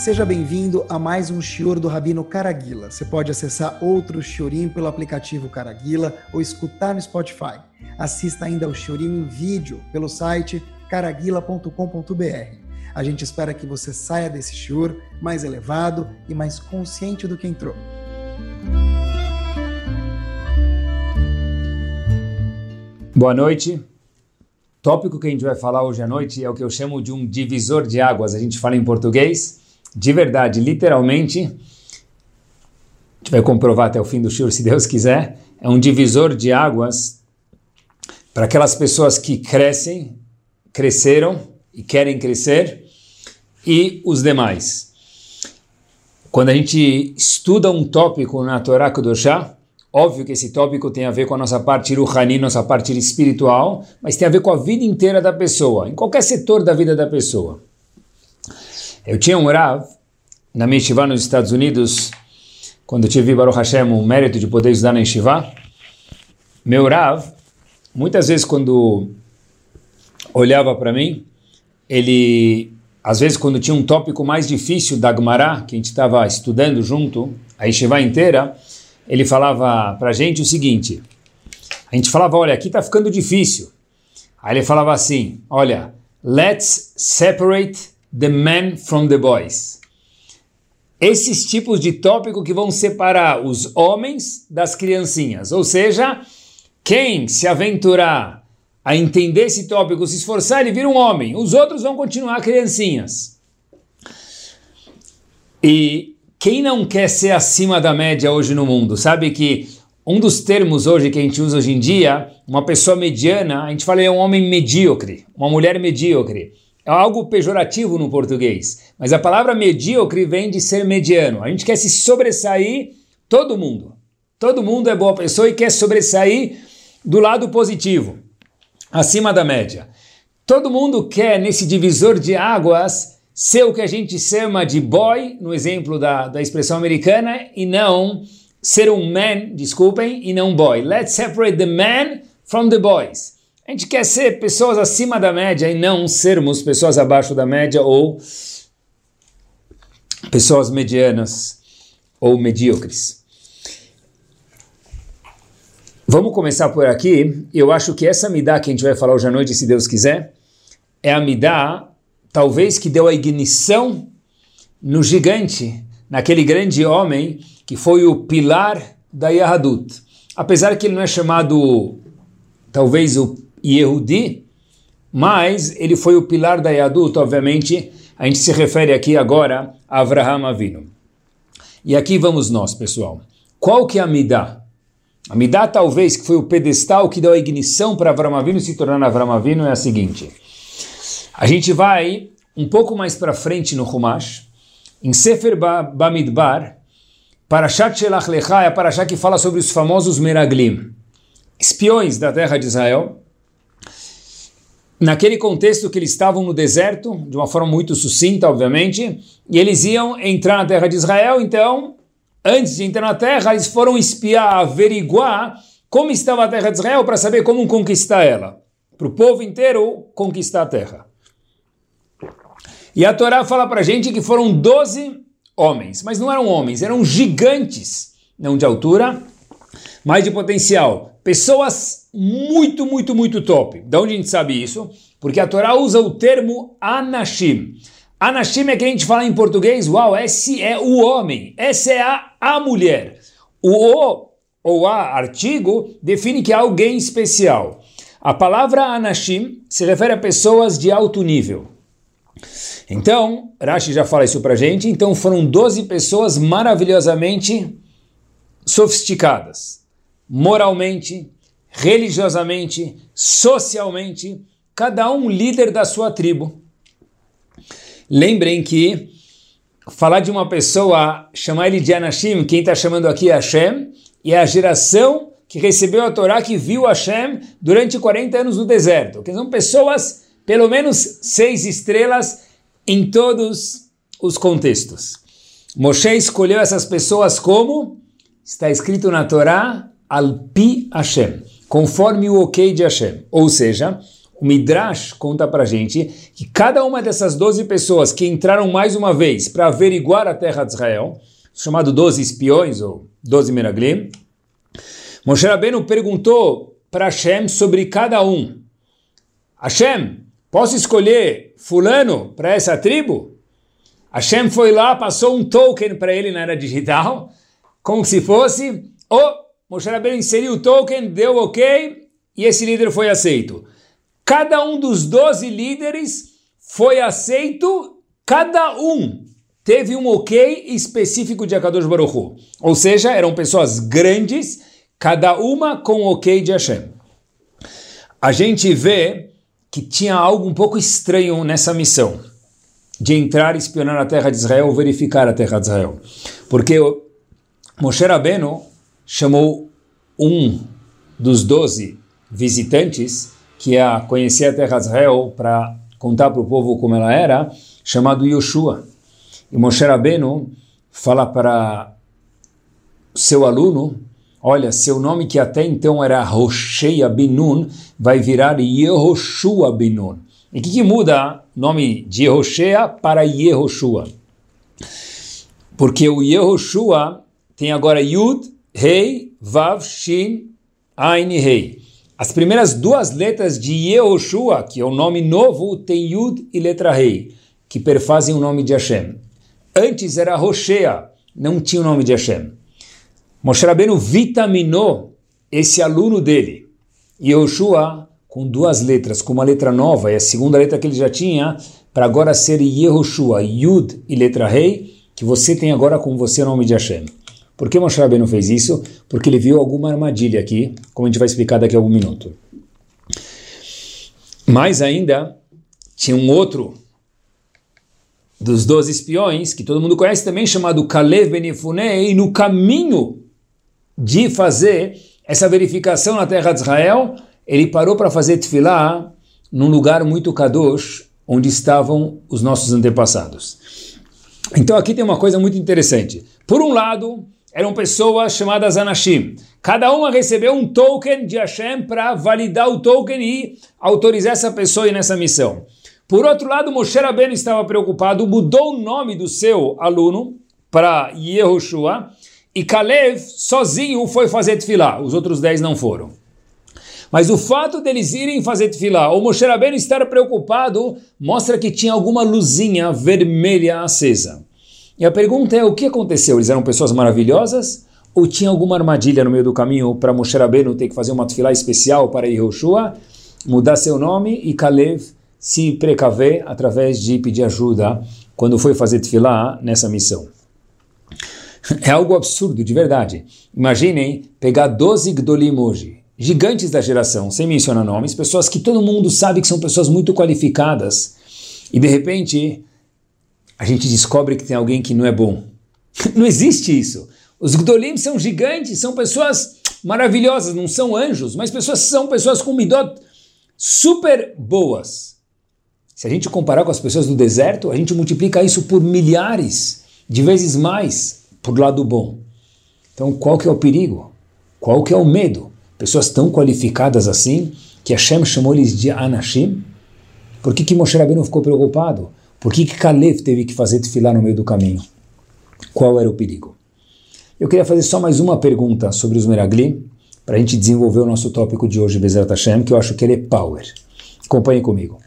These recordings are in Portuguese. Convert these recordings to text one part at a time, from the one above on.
Seja bem-vindo a mais um Shior do Rabino Caraguila. Você pode acessar outro Shiorim pelo aplicativo Caraguila ou escutar no Spotify. Assista ainda ao Shiorim em vídeo pelo site caraguila.com.br. A gente espera que você saia desse Shior mais elevado e mais consciente do que entrou. Boa noite. Tópico que a gente vai falar hoje à noite é o que eu chamo de um divisor de águas. A gente fala em português, de verdade, literalmente. A gente vai comprovar até o fim do show, se Deus quiser. É um divisor de águas para aquelas pessoas que crescem, cresceram e querem crescer, e os demais. Quando a gente estuda um tópico na Torá Kudoshá, Óbvio que esse tópico tem a ver com a nossa parte ruhani, nossa parte espiritual, mas tem a ver com a vida inteira da pessoa, em qualquer setor da vida da pessoa. Eu tinha um Rav na minha Yeshiva nos Estados Unidos, quando eu tive Baruch Hashem o mérito de poder estudar na Yeshiva. Meu Rav, muitas vezes quando olhava para mim, ele, às vezes quando tinha um tópico mais difícil da Gemara, que a gente estava estudando junto, a Yeshiva inteira, ele falava para a gente o seguinte: a gente falava, olha, aqui está ficando difícil. Aí ele falava assim: olha, let's separate the men from the boys. Esses tipos de tópico que vão separar os homens das criancinhas. Ou seja, quem se aventurar a entender esse tópico, se esforçar, ele vira um homem. Os outros vão continuar criancinhas. E quem não quer ser acima da média hoje no mundo? Sabe que um dos termos hoje que a gente usa hoje em dia, uma pessoa mediana, a gente fala é um homem medíocre, uma mulher medíocre. É algo pejorativo no português, mas a palavra medíocre vem de ser mediano. A gente quer se sobressair, todo mundo. Todo mundo é boa pessoa e quer sobressair do lado positivo, acima da média. Todo mundo quer, nesse divisor de águas, ser o que a gente chama de boy, no exemplo da, da expressão americana, e não ser um man, desculpem, e não boy. Let's separate the man from the boys. A gente quer ser pessoas acima da média e não sermos pessoas abaixo da média ou pessoas medianas ou medíocres. Vamos começar por aqui. Eu acho que essa midá que a gente vai falar hoje à noite, se Deus quiser, é a midá talvez que deu a ignição no gigante, naquele grande homem que foi o pilar da Yahadut. Apesar que ele não é chamado, talvez, o Yehudi, mas ele foi o pilar da Yahadut, obviamente, a gente se refere aqui agora a Avraham Avinu. E aqui vamos nós, pessoal. Qual que é a Midah? A Midah, talvez, que foi o pedestal que deu a ignição para Avraham Avinu se tornar Avraham Avinu, é a seguinte. A gente vai um pouco mais para frente no Humash, em Sefer Bamidbar, Parashat Shelach Lecha é a Parashat que fala sobre os famosos Meraglim, espiões da terra de Israel. Naquele contexto que eles estavam no deserto, de uma forma muito sucinta, obviamente, e eles iam entrar na terra de Israel, então, antes de entrar na terra, eles foram espiar, averiguar como estava a terra de Israel para saber como conquistar ela. Para o povo inteiro conquistar a terra. E a Torá fala para a gente que foram 12 homens, mas não eram homens, eram gigantes, não de altura, mas de potencial. Pessoas muito, muito, muito top. De onde a gente sabe isso? Porque a Torá usa o termo Anashim. Anashim é que a gente fala em português, uau, esse é o homem, essa é a, a mulher. O o ou a artigo define que é alguém especial. A palavra Anashim se refere a pessoas de alto nível. Então, Rashi já fala isso pra gente, então foram 12 pessoas maravilhosamente sofisticadas, moralmente, religiosamente, socialmente, cada um líder da sua tribo. Lembrem que falar de uma pessoa, chamar ele de Anashim, quem está chamando aqui é Hashem, e é a geração que recebeu a Torá, que viu Hashem durante 40 anos no deserto, que são pessoas, pelo menos seis estrelas, em todos os contextos. Moshe escolheu essas pessoas como está escrito na Torá, Alpi Hashem, conforme o ok de Hashem. Ou seja, o Midrash conta para gente que cada uma dessas 12 pessoas que entraram mais uma vez para averiguar a terra de Israel, chamado 12 espiões ou 12 Meraglim, Moshe Rabbeinu perguntou para Hashem sobre cada um. Hashem, posso escolher fulano para essa tribo? Hashem foi lá, passou um token para ele na era digital, como se fosse, o Moshe Rabbeinu inseriu o token, deu ok, e esse líder foi aceito. Cada um dos 12 líderes foi aceito, cada um teve um ok específico de Akadosh Baruch Hu. Ou seja, eram pessoas grandes, cada uma com ok de Hashem. A gente vê que tinha algo um pouco estranho nessa missão de entrar e espionar a terra de Israel, verificar a terra de Israel. Porque Moshe Rabbeinu chamou um dos doze visitantes que ia conhecer a terra de Israel para contar para o povo como ela era, chamado Yoshua. E Moshe Rabbeinu fala para seu aluno, olha, seu nome que até então era Hosheia Binun, vai virar Yehoshua Binun. E o que, que muda o nome de Yehoshea para Yehoshua? Porque o Yehoshua tem agora Yud, Rei, Vav, Shin, Ain Rei. As primeiras duas letras de Yehoshua, que é o nome novo, tem Yud e letra Rei, que perfazem o nome de Hashem. Antes era Roshea, não tinha o nome de Hashem. Moshe Rabbeinu vitaminou esse aluno dele, Yehoshua, com duas letras, com uma letra nova, e a segunda letra que ele já tinha, para agora ser Yehoshua, Yud e letra Rei, que você tem agora com você o nome de Hashem. Por que Moshe Rabbeinu fez isso? Porque ele viu alguma armadilha aqui, como a gente vai explicar daqui a algum minuto. Mais ainda, tinha um outro dos doze espiões, que todo mundo conhece também, chamado Kalev e no caminho de fazer essa verificação na terra de Israel, ele parou para fazer tefilá num lugar muito kadosh, onde estavam os nossos antepassados. Então aqui tem uma coisa muito interessante. Por um lado, eram pessoas chamadas Anashim. Cada uma recebeu um token de Hashem para validar o token e autorizar essa pessoa ir nessa missão. Por outro lado, Moshe Rabbeinu estava preocupado, mudou o nome do seu aluno para Yehoshua e Kalev sozinho foi fazer tefilá, os outros dez não foram. Mas o fato deles irem fazer tefilá, ou Moshe Rabbeinu estar preocupado, mostra que tinha alguma luzinha vermelha acesa. E a pergunta é, o que aconteceu? Eles eram pessoas maravilhosas? Ou tinha alguma armadilha no meio do caminho para Moshe Rabbeinu ter que fazer uma tefilá especial para Yehoshua, mudar seu nome e Kalev se precaver através de pedir ajuda quando foi fazer tefilá nessa missão? É algo absurdo, de verdade. Imaginem pegar 12 Gdolim hoje, gigantes da geração, sem mencionar nomes, pessoas que todo mundo sabe que são pessoas muito qualificadas, e de repente a gente descobre que tem alguém que não é bom. não existe isso. Os Gdolim são gigantes, são pessoas maravilhosas, não são anjos, mas pessoas são pessoas com midot super boas. Se a gente comparar com as pessoas do deserto, a gente multiplica isso por milhares de vezes mais por lado bom. Então, qual que é o perigo? Qual que é o medo? Pessoas tão qualificadas assim, que Hashem chamou eles de Anashim? Por que, que Moshe Rabbeinu ficou preocupado? Por que, que teve que fazer desfilar no meio do caminho? Qual era o perigo? Eu queria fazer só mais uma pergunta sobre os Meraglim, para a gente desenvolver o nosso tópico de hoje, Bezerra Hashem, que eu acho que ele é power. Acompanhe comigo.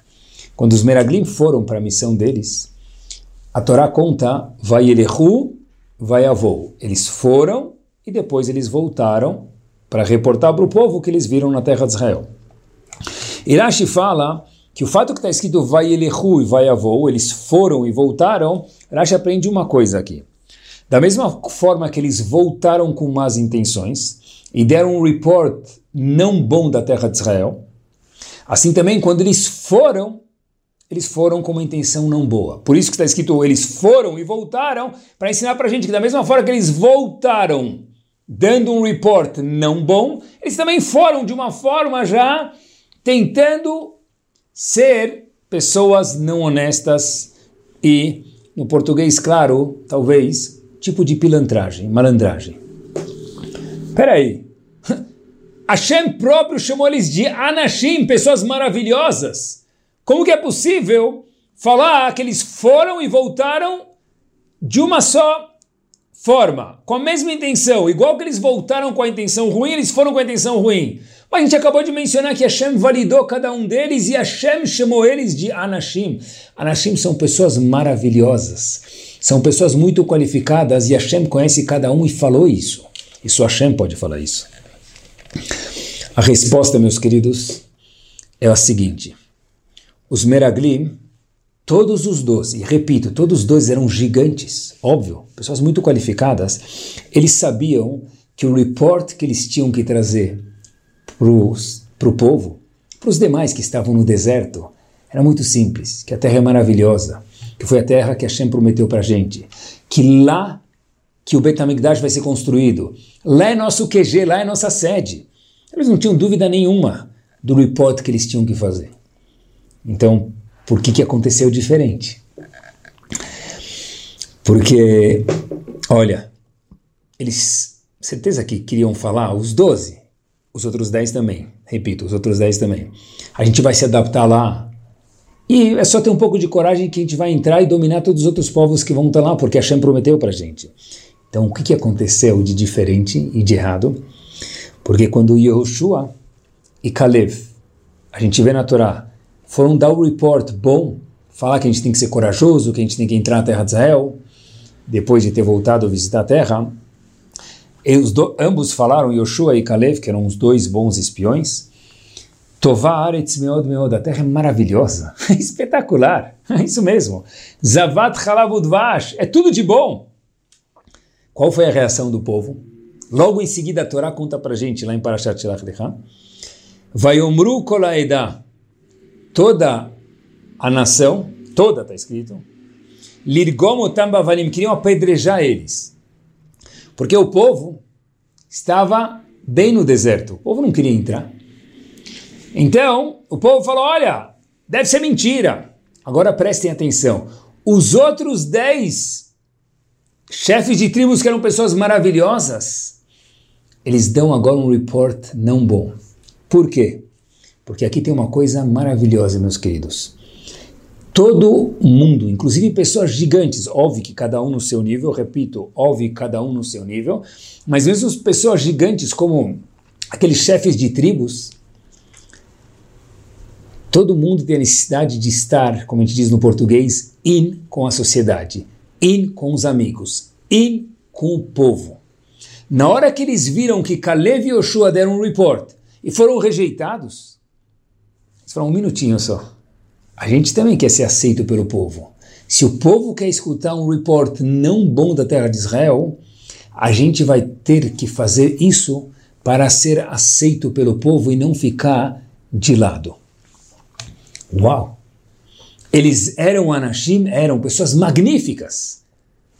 Quando os Meraglim foram para a missão deles, a Torá conta, vai Elehu, vai Avou. Eles foram e depois eles voltaram para reportar para o povo o que eles viram na terra de Israel. Irashi fala que o fato que está escrito vai Elehu e vai Avou, eles foram e voltaram, Rashi aprende uma coisa aqui. Da mesma forma que eles voltaram com más intenções e deram um report não bom da terra de Israel, assim também quando eles foram, eles foram com uma intenção não boa. Por isso que está escrito eles foram e voltaram para ensinar para a gente que da mesma forma que eles voltaram dando um report não bom, eles também foram de uma forma já tentando ser pessoas não honestas e, no português claro, talvez, tipo de pilantragem, malandragem. Peraí, Hashem próprio chamou eles de Anashim, pessoas maravilhosas. Como que é possível falar que eles foram e voltaram de uma só forma, com a mesma intenção, igual que eles voltaram com a intenção ruim, eles foram com a intenção ruim. Mas a gente acabou de mencionar que Hashem validou cada um deles e Hashem chamou eles de Anashim. Anashim são pessoas maravilhosas, são pessoas muito qualificadas e Hashem conhece cada um e falou isso. Isso Hashem pode falar isso. A resposta, meus queridos, é a seguinte: os Meraglim, todos os doze, e repito, todos os dois eram gigantes, óbvio, pessoas muito qualificadas, eles sabiam que o report que eles tinham que trazer para o povo, para os demais que estavam no deserto, era muito simples, que a terra é maravilhosa, que foi a terra que Hashem prometeu para a gente, que lá que o Betamigdash vai ser construído, lá é nosso QG, lá é nossa sede. Eles não tinham dúvida nenhuma do report que eles tinham que fazer. Então, por que, que aconteceu diferente? Porque, olha, eles, certeza que queriam falar, os 12, os outros 10 também, repito, os outros 10 também. A gente vai se adaptar lá. E é só ter um pouco de coragem que a gente vai entrar e dominar todos os outros povos que vão estar lá, porque a Shem prometeu para gente. Então, o que, que aconteceu de diferente e de errado? Porque quando Yehoshua e Caleb, a gente vê na Torá, foram dar o report bom, falar que a gente tem que ser corajoso, que a gente tem que entrar na terra de Israel, depois de ter voltado a visitar a terra, do, ambos falaram, Yoshua e Caleb, que eram os dois bons espiões, Tová Aretz Meod Meod, a terra é maravilhosa, espetacular, é isso mesmo. Zavat Halavudvash, é tudo de bom. Qual foi a reação do povo? Logo em seguida, a Torá conta para gente, lá em Parashat Shelach Lecha, Vayomru kolaeda, toda a nação, toda está escrito, Lirgomotam bavalim, queriam apedrejar eles. Porque o povo estava bem no deserto, o povo não queria entrar. Então, o povo falou, olha, deve ser mentira. Agora prestem atenção, os outros dez chefes de tribos que eram pessoas maravilhosas, eles dão agora um report não bom. Por quê? Porque aqui tem uma coisa maravilhosa, meus queridos. Todo mundo, inclusive pessoas gigantes, óbvio que cada um no seu nível, repito, óbvio que cada um no seu nível, mas mesmo as pessoas gigantes como aqueles chefes de tribos, todo mundo tem a necessidade de estar, como a gente diz no português, in com a sociedade, in com os amigos, in com o povo. Na hora que eles viram que Caleb e Yoshua deram um report e foram rejeitados, eles falaram um minutinho só. A gente também quer ser aceito pelo povo. Se o povo quer escutar um report não bom da terra de Israel, a gente vai ter que fazer isso para ser aceito pelo povo e não ficar de lado. Uau! Eles eram Anashim, eram pessoas magníficas.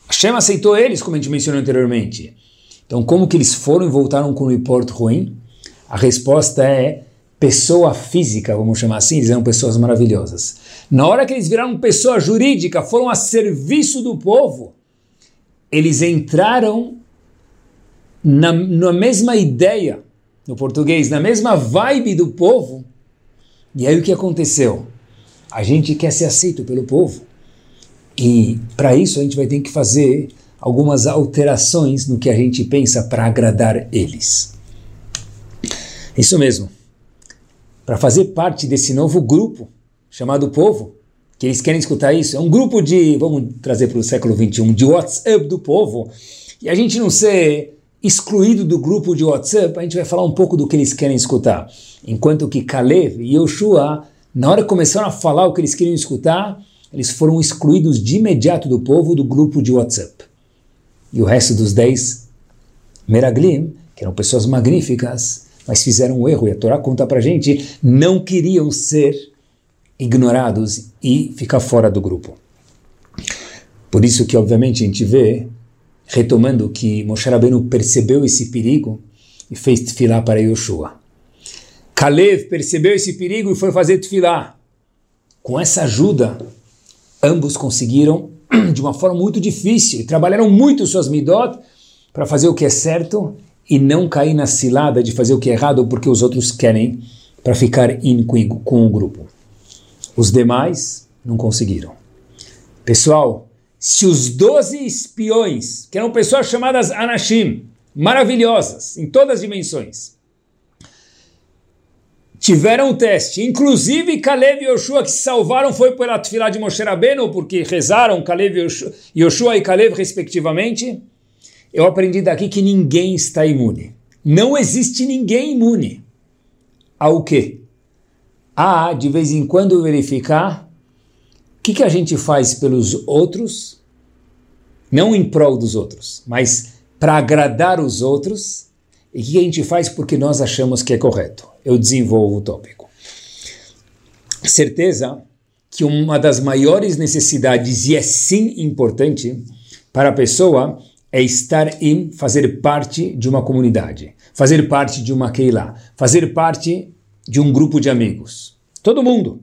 Hashem aceitou eles, como a gente mencionou anteriormente. Então, como que eles foram e voltaram com um report ruim? A resposta é pessoa física, vamos chamar assim, eles eram pessoas maravilhosas. Na hora que eles viraram pessoa jurídica, foram a serviço do povo, eles entraram na, na mesma ideia, no português, na mesma vibe do povo. E aí o que aconteceu? A gente quer ser aceito pelo povo. E para isso a gente vai ter que fazer algumas alterações no que a gente pensa para agradar eles. Isso mesmo. Para fazer parte desse novo grupo chamado povo, que eles querem escutar isso, é um grupo de, vamos trazer para o século 21, de WhatsApp do povo, e a gente não ser excluído do grupo de WhatsApp, a gente vai falar um pouco do que eles querem escutar. Enquanto que Caleb e Yoshua, na hora que começaram a falar o que eles queriam escutar, eles foram excluídos de imediato do povo do grupo de WhatsApp. E o resto dos dez Meraglim, que eram pessoas magníficas, mas fizeram um erro, e a Torá conta para gente, não queriam ser ignorados e ficar fora do grupo. Por isso que, obviamente, a gente vê, retomando que Moshe Rabbeinu percebeu esse perigo e fez tefilá para Yoshua. Kalev percebeu esse perigo e foi fazer tefilá. Com essa ajuda, ambos conseguiram de uma forma muito difícil e trabalharam muito suas midot para fazer o que é certo e não cair na cilada de fazer o que é errado porque os outros querem para ficar in com o grupo. Os demais não conseguiram. Pessoal, se os doze espiões, que eram pessoas chamadas Anashim, maravilhosas em todas as dimensões, tiveram o teste, inclusive Caleb e Yoshua que se salvaram foi pela tefilá de Moshe Rabbeinu, porque rezaram Caleb e Yoshua e Caleb respectivamente, eu aprendi daqui que ninguém está imune. Não existe ninguém imune. Ao quê? A, de vez em quando, verificar o que, que a gente faz pelos outros, não em prol dos outros, mas para agradar os outros, e o que, que a gente faz porque nós achamos que é correto. Eu desenvolvo o tópico. Certeza que uma das maiores necessidades, e é sim importante, para a pessoa é estar em fazer parte de uma comunidade, fazer parte de uma Keilah, fazer parte de um grupo de amigos. Todo mundo.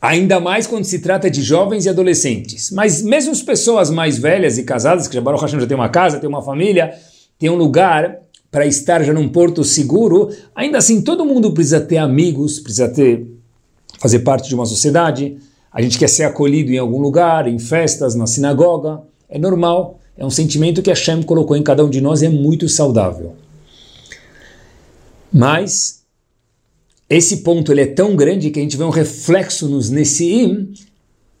Ainda mais quando se trata de jovens e adolescentes. Mas mesmo as pessoas mais velhas e casadas, que já Baruch Hashem já tem uma casa, tem uma família, tem um lugar para estar já num porto seguro, ainda assim todo mundo precisa ter amigos, precisa ter fazer parte de uma sociedade. A gente quer ser acolhido em algum lugar, em festas, na sinagoga. É normal. É um sentimento que Hashem colocou em cada um de nós e é muito saudável. Mas esse ponto ele é tão grande que a gente vê um reflexo nos Nessiim,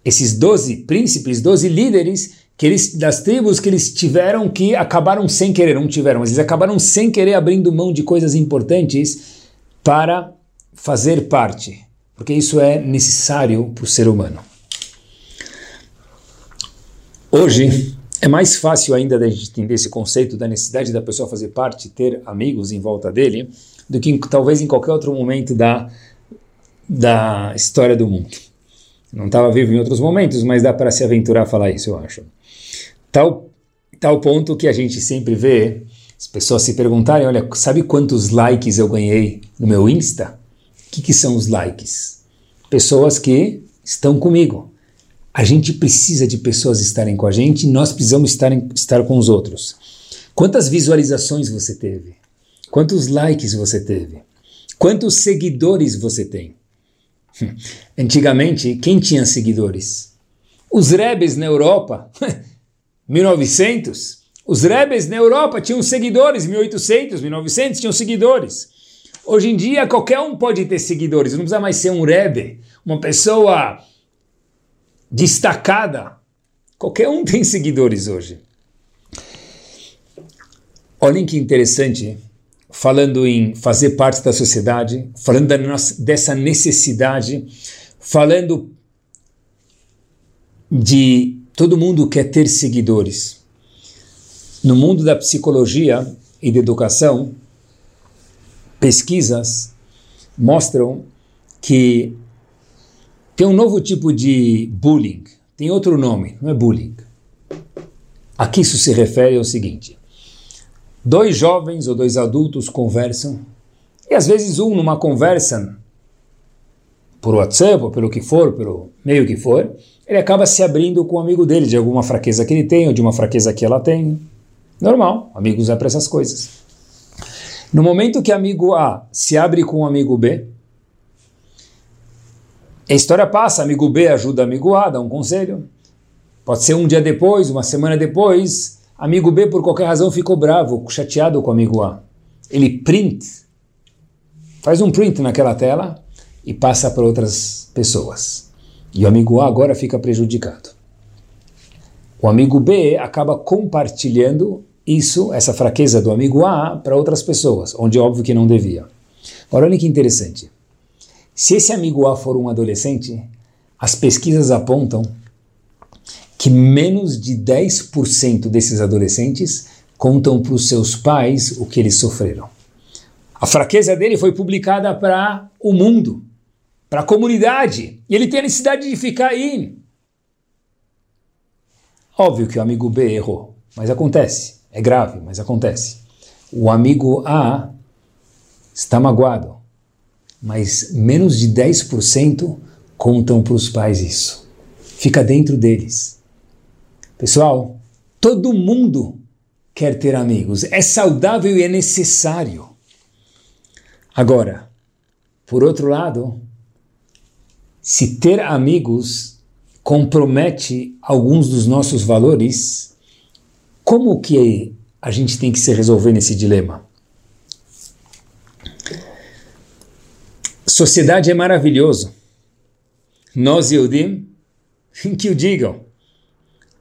esses doze príncipes, doze líderes que eles, das tribos que eles tiveram que acabaram sem querer, não tiveram, mas eles acabaram sem querer abrindo mão de coisas importantes para fazer parte, porque isso é necessário para o ser humano. Hoje, é mais fácil ainda da gente entender esse conceito da necessidade da pessoa fazer parte, ter amigos em volta dele, do que talvez em qualquer outro momento da, da história do mundo. Não estava vivo em outros momentos, mas dá para se aventurar a falar isso, eu acho. Tal, tal ponto que a gente sempre vê as pessoas se perguntarem, olha, sabe quantos likes eu ganhei no meu Insta? O que, que são os likes? Pessoas que estão comigo. A gente precisa de pessoas estarem com a gente, nós precisamos estar, em, estar com os outros. Quantas visualizações você teve? Quantos likes você teve? Quantos seguidores você tem? Antigamente, quem tinha seguidores? Os rebes na Europa, 1900. Os rebes na Europa tinham seguidores, 1800, 1900 tinham seguidores. Hoje em dia, qualquer um pode ter seguidores, não precisa mais ser um rebe, uma pessoa destacada. Qualquer um tem seguidores hoje. Olhem que interessante, falando em fazer parte da sociedade, falando dessa necessidade, falando de todo mundo quer ter seguidores. No mundo da psicologia e da educação, pesquisas mostram que tem um novo tipo de bullying. Tem outro nome, não é bullying. Aqui isso se refere ao seguinte: dois jovens ou dois adultos conversam, e às vezes um numa conversa por WhatsApp ou pelo que for, pelo meio que for, ele acaba se abrindo com o um amigo dele de alguma fraqueza que ele tem ou de uma fraqueza que ela tem. Normal, amigos é para essas coisas. No momento que amigo A se abre com o amigo B, a história passa, amigo B ajuda amigo A, dá um conselho. Pode ser um dia depois, uma semana depois, amigo B por qualquer razão ficou bravo, chateado com amigo A. Ele print, faz um print naquela tela e passa para outras pessoas. E o amigo A agora fica prejudicado. O amigo B acaba compartilhando isso, essa fraqueza do amigo A, para outras pessoas, onde é óbvio que não devia. Agora olha que interessante. Se esse amigo A for um adolescente, as pesquisas apontam que menos de 10% desses adolescentes contam para os seus pais o que eles sofreram. A fraqueza dele foi publicada para o mundo, para a comunidade, e ele tem a necessidade de ficar aí. Óbvio que o amigo B errou, mas acontece, é grave, mas acontece. O amigo A está magoado, mas menos de 10% contam para os pais isso. Fica dentro deles. Pessoal, todo mundo quer ter amigos. É saudável e é necessário. Agora, por outro lado, se ter amigos compromete alguns dos nossos valores, como que a gente tem que se resolver nesse dilema? Sociedade é maravilhoso. Nós, Yehudim, que o digam.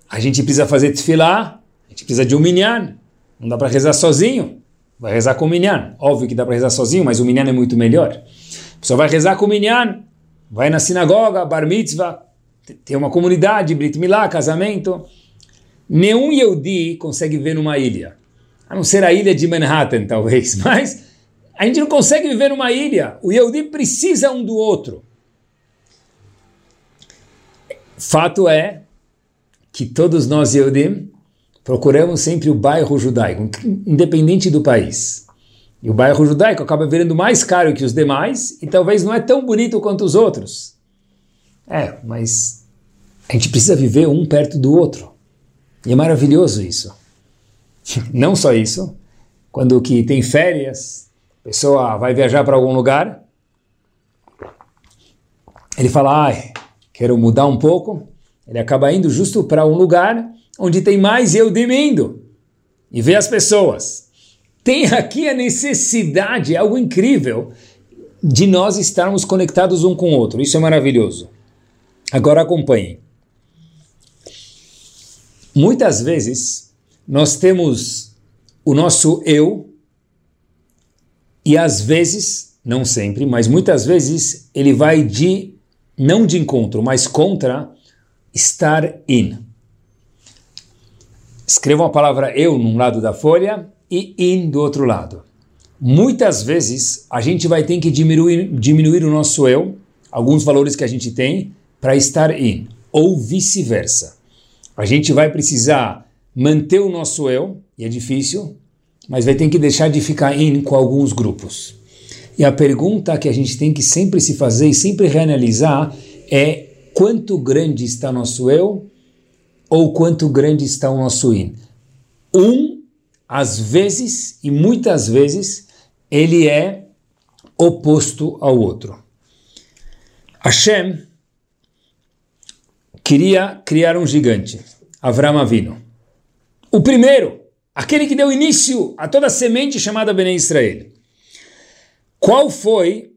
A gente precisa fazer tefilá, a gente precisa de um minyan. Não dá para rezar sozinho. Vai rezar com o minyan. Óbvio que dá para rezar sozinho, mas o minyan é muito melhor. A pessoa vai rezar com o minyan, vai na sinagoga, bar mitzvah, tem uma comunidade, brit milá, casamento. Nenhum Yehudi consegue viver numa ilha. A não ser a ilha de Manhattan, talvez. Mas a gente não consegue viver numa ilha. O Yehudi precisa um do outro. Fato é que todos nós, Yehudim, procuramos sempre o bairro judaico, independente do país. E o bairro judaico acaba virando mais caro que os demais e talvez não é tão bonito quanto os outros. É, mas a gente precisa viver um perto do outro. E é maravilhoso isso. Não só isso, quando que tem férias, pessoa vai viajar para algum lugar, ele fala, ai, quero mudar um pouco, ele acaba indo justo para um lugar onde tem mais eu indo e vê as pessoas. Tem aqui a necessidade, algo incrível, de nós estarmos conectados um com o outro. Isso é maravilhoso. Agora acompanhem. Muitas vezes nós temos o nosso eu e às vezes, não sempre, mas muitas vezes ele vai de não de encontro, mas contra estar in. Escrevam a palavra eu num lado da folha e in do outro lado. Muitas vezes a gente vai ter que diminuir, diminuir o nosso eu, alguns valores que a gente tem, para estar in, ou vice-versa. A gente vai precisar manter o nosso eu, e é difícil, mas vai ter que deixar de ficar in com alguns grupos. E a pergunta que a gente tem que sempre se fazer e sempre reanalisar é quanto grande está nosso eu ou quanto grande está o nosso in. Um, às vezes e muitas vezes, ele é oposto ao outro. Hashem queria criar um gigante, Avram Avino. O primeiro, aquele que deu início a toda a semente chamada Bnei Israel. Qual foi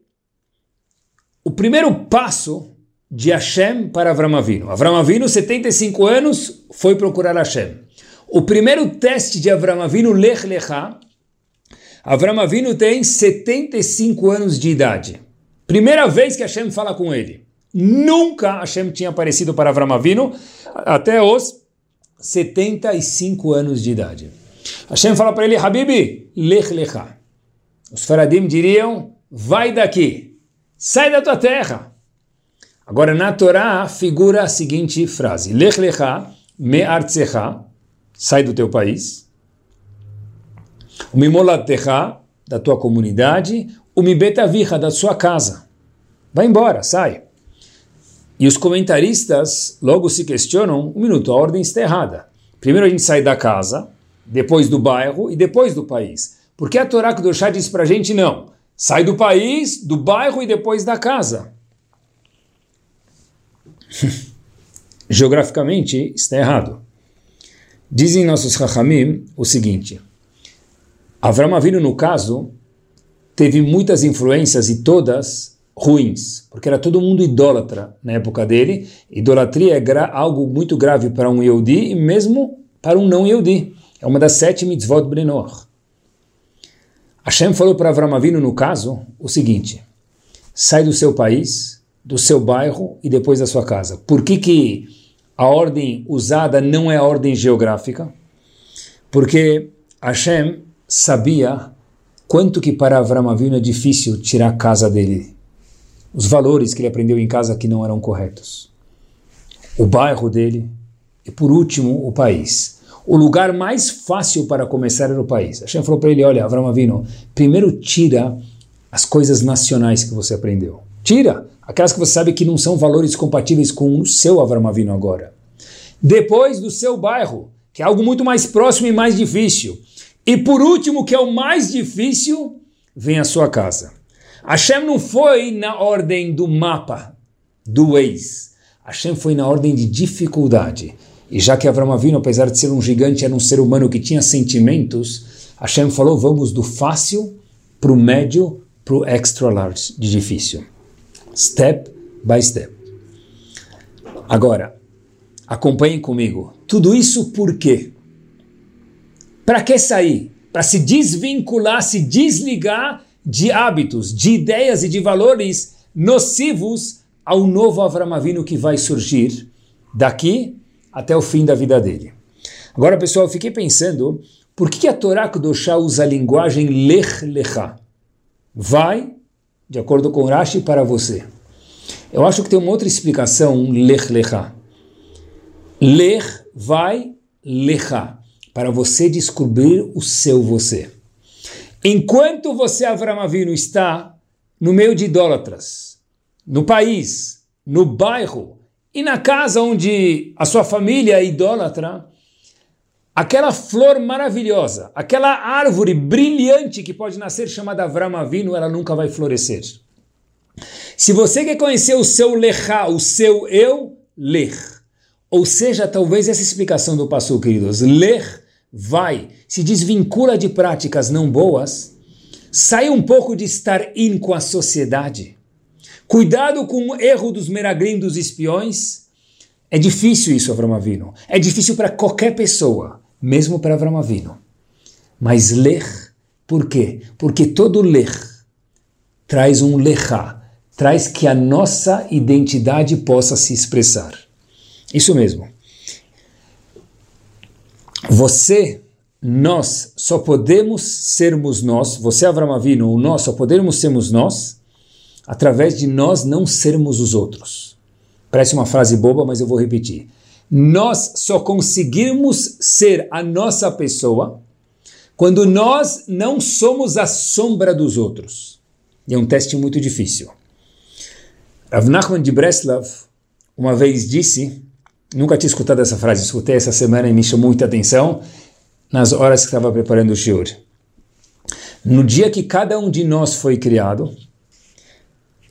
o primeiro passo de Hashem para Avram Avinu? Avram Avinu, 75 anos, foi procurar Hashem. O primeiro teste de Avram Avinu, Lech Lecha, Avram Avinu tem 75 anos de idade. Primeira vez que Hashem fala com ele. Nunca Hashem tinha aparecido para Avram Avinu até os 75 anos de idade. Hashem fala para ele, Habibi, Lech Lecha. Os faradim diriam, vai daqui, sai da tua terra. Agora, na Torá, figura a seguinte frase, Lech Lecha me'artzecha, sai do teu país, o mimolatecha, da tua comunidade, o mibetavicha, da sua casa. Vai embora, sai. E os comentaristas logo se questionam, um minuto, a ordem está errada. Primeiro a gente sai da casa, depois do bairro e depois do país. Porque a Torá Kedoshá diz para a gente não. Sai do país, do bairro e depois da casa. Geograficamente está errado. Dizem nossos Chachamim o seguinte: Avram Avinu, no caso, teve muitas influências e todas ruins, porque era todo mundo idólatra na época dele. Idolatria é algo muito grave para um Yehudi e mesmo para um não Yehudi. É uma das sete mitzvot Brenor. Hashem falou para Avram Avinu, no caso, o seguinte: sai do seu país, do seu bairro e depois da sua casa. Por que, que a ordem usada não é a ordem geográfica? Porque Hashem sabia quanto que para Avram Avinu é difícil tirar a casa dele, os valores que ele aprendeu em casa que não eram corretos, o bairro dele e, por último, o país o lugar mais fácil para começar era o país. Hashem falou para ele, olha, Avram Avino, primeiro tira as coisas nacionais que você aprendeu. Tira aquelas que você sabe que não são valores compatíveis com o seu Avram Avino agora. Depois do seu bairro, que é algo muito mais próximo e mais difícil. E por último, que é o mais difícil, vem a sua casa. Hashem não foi na ordem do mapa, do ex. Hashem foi na ordem de dificuldade. E já que Avram Avinu, apesar de ser um gigante, era um ser humano que tinha sentimentos, Hashem falou, vamos do fácil para o médio, para o extra large, de difícil. Step by step. Agora, acompanhem comigo. Tudo isso por quê? Para que sair? Para se desvincular, se desligar de hábitos, de ideias e de valores nocivos ao novo Avram Avinu que vai surgir daqui até o fim da vida dele. Agora, pessoal, fiquei pensando, por que a Torá Kudoshá usa a linguagem lech lechá? Vai, de acordo com Rashi, para você. Eu acho que tem uma outra explicação, lech lechá. Lech, vai, lechá para você descobrir o seu você. Enquanto você, Avram Avinu, está no meio de idólatras, no país, no bairro e na casa onde a sua família é idólatra, aquela flor maravilhosa, aquela árvore brilhante que pode nascer chamada Avram Avinu, ela nunca vai florescer. Se você quer conhecer o seu lechá, o seu eu, lech. Ou seja, talvez essa explicação do passo, queridos, lech vai, se desvincula de práticas não boas, sai um pouco de estar in com a sociedade. Cuidado com o erro dos meragrim, dos espiões. É difícil isso, Avram Avinu. É difícil para qualquer pessoa, mesmo para Avram Avinu. Mas ler, por quê? Porque todo ler traz um lechá, traz que a nossa identidade possa se expressar. Isso mesmo. Você, nós, só podemos sermos nós, você, Avram Avinu, o nós, só podemos sermos nós, através de nós não sermos os outros. Parece uma frase boba, mas eu vou repetir. Nós só conseguimos ser a nossa pessoa quando nós não somos a sombra dos outros. E é um teste muito difícil. Rav Nachman de Breslav uma vez disse Nunca tinha escutado essa frase, escutei essa semana e me chamou muita atenção nas horas que estava preparando o shiur. No dia que cada um de nós foi criado,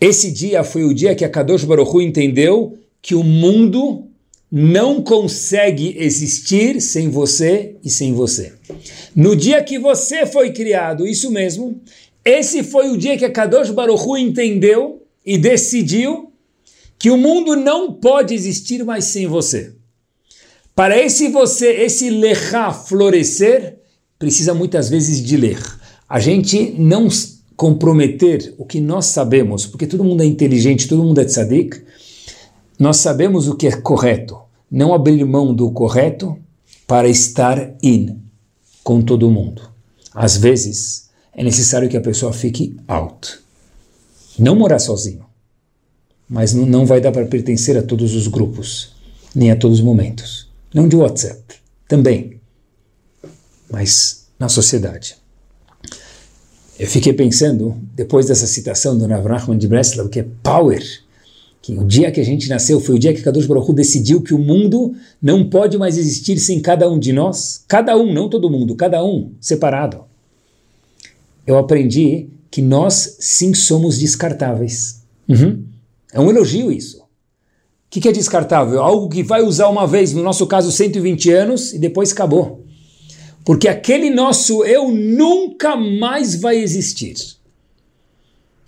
esse dia foi o dia que a Kadosh Baruch Hu entendeu que o mundo não consegue existir sem você e sem você. No dia que você foi criado, isso mesmo, esse foi o dia que a Kadosh Baruch Hu entendeu e decidiu que o mundo não pode existir mais sem você. Para esse você, esse lechá florescer, precisa muitas vezes de ler. A gente não comprometer o que nós sabemos, porque todo mundo é inteligente, todo mundo é tzadik, nós sabemos o que é correto. Não abrir mão do correto para estar in com todo mundo. Às vezes, é necessário que a pessoa fique out. Não morar sozinho mas não, não vai dar para pertencer a todos os grupos, nem a todos os momentos. Não de WhatsApp, também, mas na sociedade. Eu fiquei pensando, depois dessa citação do Navrachman de Breslau, que é power, que o dia que a gente nasceu foi o dia que Kadosh Baruch Hu decidiu que o mundo não pode mais existir sem cada um de nós, cada um, não todo mundo, cada um separado. Eu aprendi que nós sim somos descartáveis. Uhum. É um elogio isso. O que, que é descartável? Algo que vai usar uma vez, no nosso caso 120 anos, e depois acabou. Porque aquele nosso eu nunca mais vai existir.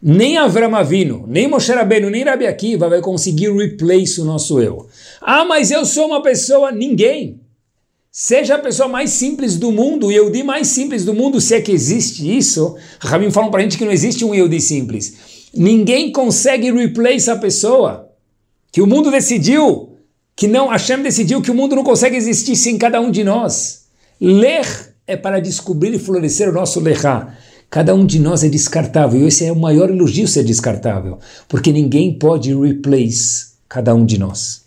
Nem Avram Avinu, nem Moshe Rabbeinu, nem Rabi Akiva vai conseguir replace o nosso eu. Ah, mas eu sou uma pessoa... Ninguém. Seja a pessoa mais simples do mundo, o Yehudi mais simples do mundo, se é que existe isso. Rabin falam para a gente que não existe um Yehudi simples. Ninguém consegue replace a pessoa. Que o mundo decidiu, que não, Hashem decidiu que o mundo não consegue existir sem cada um de nós. Ler é para descobrir e florescer o nosso lechá. Cada um de nós é descartável. E esse é o maior elogio ser descartável. Porque ninguém pode replace cada um de nós.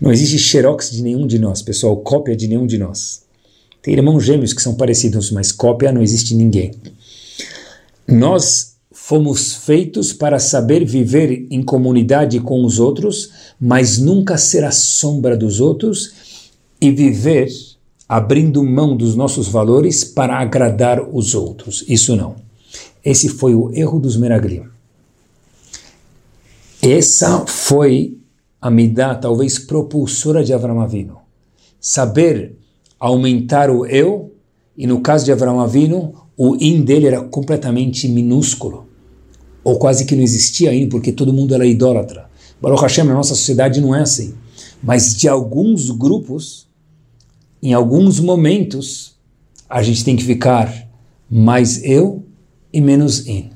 Não existe xerox de nenhum de nós, pessoal, cópia de nenhum de nós. Tem irmãos gêmeos que são parecidos, mas cópia não existe ninguém. Nós Fomos feitos para saber viver em comunidade com os outros, mas nunca ser a sombra dos outros e viver abrindo mão dos nossos valores para agradar os outros. Isso não. Esse foi o erro dos Meraglim. Essa foi a midá talvez propulsora de Avram Avinu. Saber aumentar o eu, e no caso de Avram Avinu, o in dele era completamente minúsculo, ou quase que não existia in, porque todo mundo era idólatra. Baruch Hashem, na nossa sociedade não é assim. Mas de alguns grupos, em alguns momentos, a gente tem que ficar mais eu e menos in.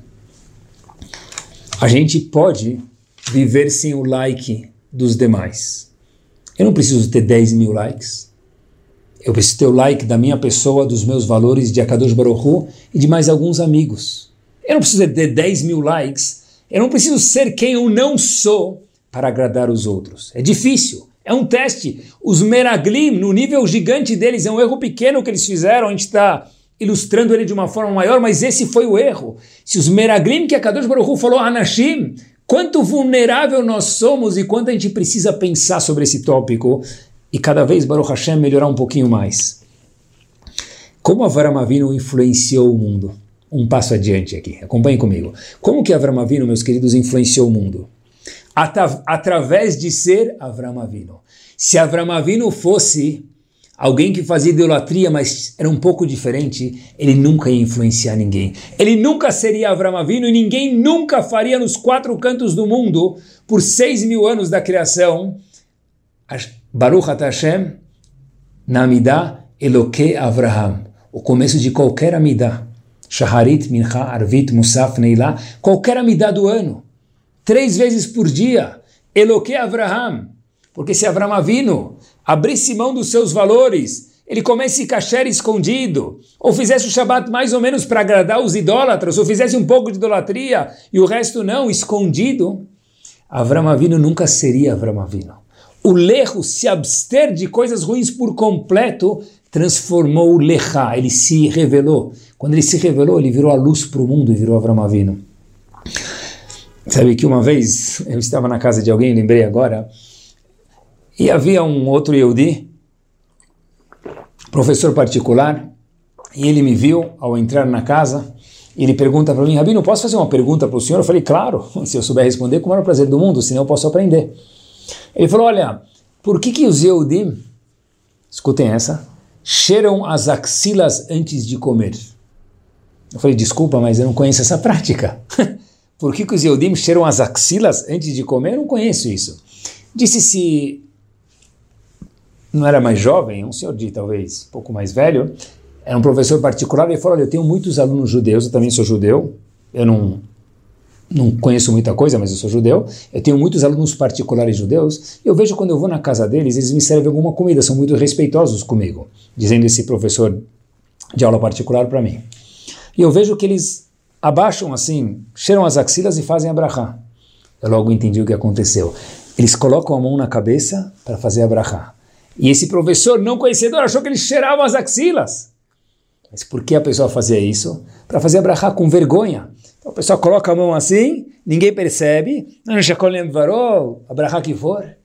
A gente pode viver sem o like dos demais. Eu não preciso ter 10 mil likes. Eu preciso ter o like da minha pessoa, dos meus valores de Akadosh Baruch Hu e de mais alguns amigos. Eu não preciso ter 10 mil likes. Eu não preciso ser quem eu não sou para agradar os outros. É difícil. É um teste. Os Meraglim, no nível gigante deles, é um erro pequeno que eles fizeram. A gente está ilustrando ele de uma forma maior, mas esse foi o erro. Se os Meraglim que a Kadosh Baruch Hu falou, Anashim, quanto vulnerável nós somos e quanto a gente precisa pensar sobre esse tópico e cada vez Baruch Hashem melhorar um pouquinho mais. Como Avram Avinu influenciou o mundo? Um passo adiante aqui, acompanhe comigo. Como que Avram Avinu, meus queridos, influenciou o mundo? Através de ser Avram Avinu. Se Avram Avinu fosse alguém que fazia idolatria, mas era um pouco diferente, ele nunca ia influenciar ninguém. Ele nunca seria Avram Avinu e ninguém nunca faria nos quatro cantos do mundo, por seis mil anos da criação, Baruch Hashem, na Amidah Eloque Avraham, o começo de qualquer Amidah. Shaharit, Mincha, Arvit, Musaf, Neilá, qualquer Amidah do ano. Três vezes por dia. Eloque Avraham. Porque se Avraham Avino abrisse mão dos seus valores, ele comesse kasher escondido, ou fizesse o Shabat mais ou menos para agradar os idólatras, ou fizesse um pouco de idolatria e o resto não, escondido, Avram Avino nunca seria Avram Avino o lecho, se abster de coisas ruins por completo, transformou o lechá, ele se revelou. Quando ele se revelou, ele virou a luz para o mundo e virou Avram Avinu. Sabe que uma vez eu estava na casa de alguém, lembrei agora, e havia um outro Yehudi, professor particular, e ele me viu ao entrar na casa, e ele pergunta para mim, Rabino, posso fazer uma pergunta para o senhor? Eu falei, claro, se eu souber responder, com o maior prazer do mundo, senão eu posso aprender. Ele falou: olha, por que, que os Yehudim, escutem essa, cheiram as axilas antes de comer? Eu falei: desculpa, mas eu não conheço essa prática. por que, que os Yehudim cheiram as axilas antes de comer? Eu não conheço isso. Disse se não era mais jovem, um senhor de talvez um pouco mais velho, era um professor particular, ele falou: Olha, eu tenho muitos alunos judeus, eu também sou judeu, eu não não conheço muita coisa, mas eu sou judeu. Eu tenho muitos alunos particulares judeus. E eu vejo quando eu vou na casa deles, eles me servem alguma comida, são muito respeitosos comigo, dizendo esse professor de aula particular para mim. E eu vejo que eles abaixam assim, cheiram as axilas e fazem abrahá. Eu logo entendi o que aconteceu. Eles colocam a mão na cabeça para fazer abrahá. E esse professor não conhecedor achou que eles cheiravam as axilas. Mas por que a pessoa fazia isso? Para fazer abrahá com vergonha. Então a pessoa coloca a mão assim, ninguém percebe, Abraha que for.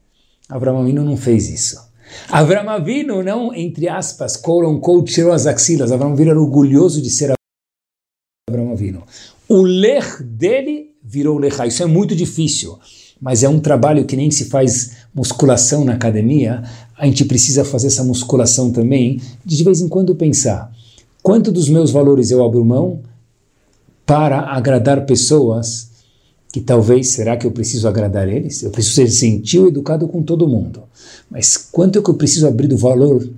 Avinu não fez isso. Abraão Avinu não, entre aspas, quote tirou as axilas. Abraão Avinu era orgulhoso de ser Abraão Avinu. O ler dele virou lechá. Isso é muito difícil, mas é um trabalho que nem se faz musculação na academia. A gente precisa fazer essa musculação também, de de vez em quando pensar, quanto dos meus valores eu abro mão para agradar pessoas que talvez, será que eu preciso agradar eles? Eu preciso ser gentil e educado com todo mundo. Mas quanto é que eu preciso abrir do valor,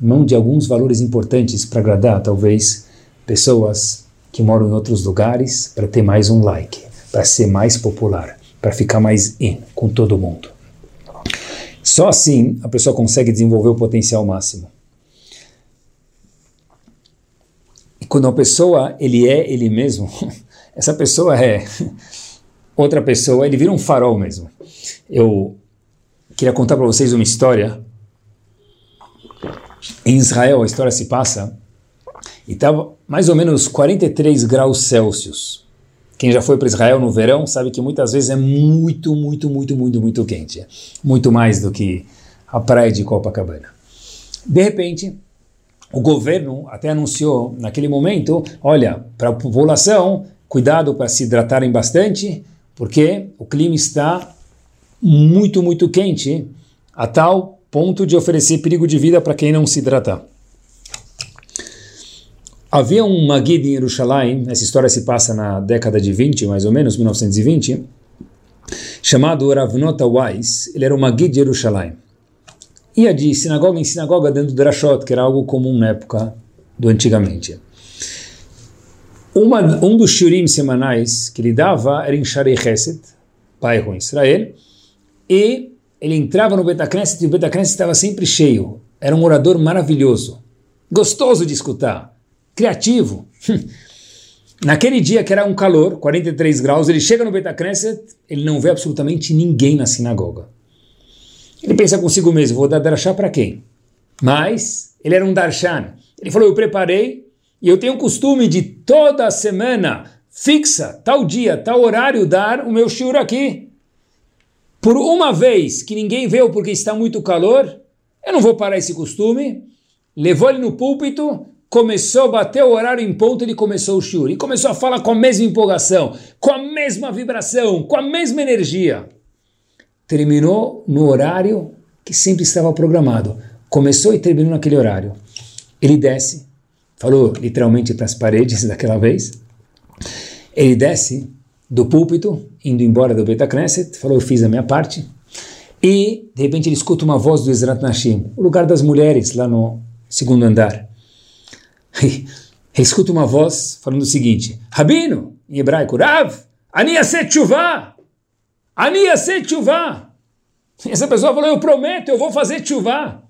mão de alguns valores importantes para agradar, talvez, pessoas que moram em outros lugares, para ter mais um like, para ser mais popular, para ficar mais in com todo mundo. Só assim a pessoa consegue desenvolver o potencial máximo. quando uma pessoa ele é ele mesmo, essa pessoa é outra pessoa, ele vira um farol mesmo. Eu queria contar para vocês uma história. Em Israel, a história se passa e estava mais ou menos 43 graus Celsius. Quem já foi para Israel no verão sabe que muitas vezes é muito, muito, muito, muito, muito quente. Muito mais do que a praia de Copacabana. De repente, o governo até anunciou naquele momento, olha, para a população, cuidado para se hidratarem bastante, porque o clima está muito, muito quente, a tal ponto de oferecer perigo de vida para quem não se hidratar. Havia um Magid em Jerusalém, essa história se passa na década de 20, mais ou menos, 1920, chamado Ravnota Weiss, ele era um Magid de Jerusalém. Ia de sinagoga em sinagoga dentro do drashot, que era algo comum na época do antigamente. Uma, um dos shurim semanais que ele dava era em Sharei Chesed, bairro em Israel, e ele entrava no Betacneset e o Betacneset estava sempre cheio. Era um orador maravilhoso, gostoso de escutar criativo. Naquele dia que era um calor, 43 graus, ele chega no Betacneset, ele não vê absolutamente ninguém na sinagoga. Ele pensa consigo mesmo, vou dar darshá para quem? Mas ele era um darshan. Ele falou, eu preparei e eu tenho o costume de toda semana, fixa, tal dia, tal horário, dar o meu shiur aqui. Por uma vez que ninguém veio porque está muito calor, eu não vou parar esse costume. Levou ele no púlpito, começou a bater o horário em ponto, ele começou o shiur. E começou a falar com a mesma empolgação, com a mesma vibração, com a mesma energia. Terminou no horário que sempre estava programado. Começou e terminou naquele horário. Ele desce, falou literalmente para as paredes daquela vez. Ele desce do púlpito, indo embora do Beta Knesset, falou, eu fiz a minha parte. E, de repente, ele escuta uma voz do Ezrat Nashim, o lugar das mulheres, lá no segundo andar. Escuta uma voz falando o seguinte: Rabino, em hebraico, Rav, ani yaset tshuva, ani yaset tshuva. Essa pessoa falou: Eu prometo, eu vou fazer tshuva.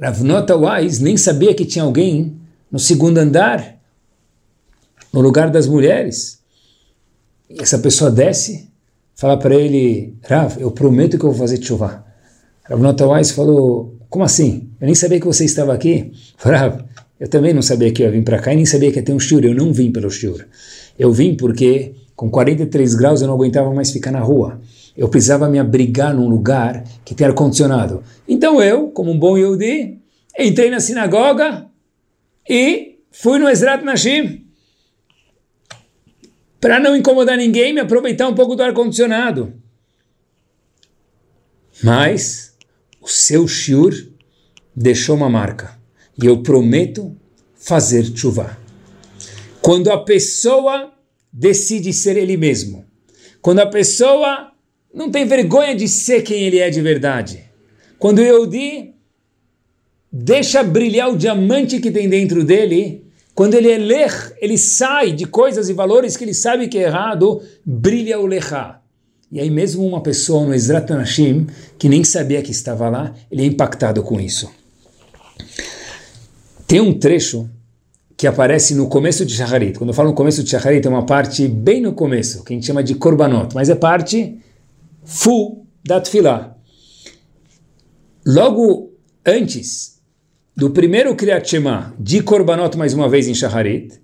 Rav Nota Wise nem sabia que tinha alguém no segundo andar, no lugar das mulheres. E essa pessoa desce, fala para ele: Rav, eu prometo que eu vou fazer tshuva. Rav Nota Wise falou: Como assim? Eu nem sabia que você estava aqui. Rav, eu também não sabia que ia vir para cá e nem sabia que ia ter um shiur. Eu não vim pelo shiur. Eu vim porque com 43 graus eu não aguentava mais ficar na rua. Eu precisava me abrigar num lugar que tem ar-condicionado. Então eu, como um bom Yehudi, entrei na sinagoga e fui no Ezrat Nashim para não incomodar ninguém, me aproveitar um pouco do ar-condicionado. Mas o seu shiur deixou uma marca. E eu prometo fazer chuva. Quando a pessoa decide ser ele mesmo, quando a pessoa não tem vergonha de ser quem ele é de verdade, quando o Yehudi deixa brilhar o diamante que tem dentro dele, quando ele é ler, ele sai de coisas e valores que ele sabe que é errado, brilha o lechá. E aí mesmo uma pessoa no Ezrat que nem sabia que estava lá, ele é impactado com isso. Tem um trecho que aparece no começo de Shacharit. Quando eu falo no começo de Shacharit, é uma parte bem no começo, que a gente chama de Korbanot, mas é parte full da Tfilah. Logo antes do primeiro Kriyat Shema de Korbanot, mais uma vez em Shacharit,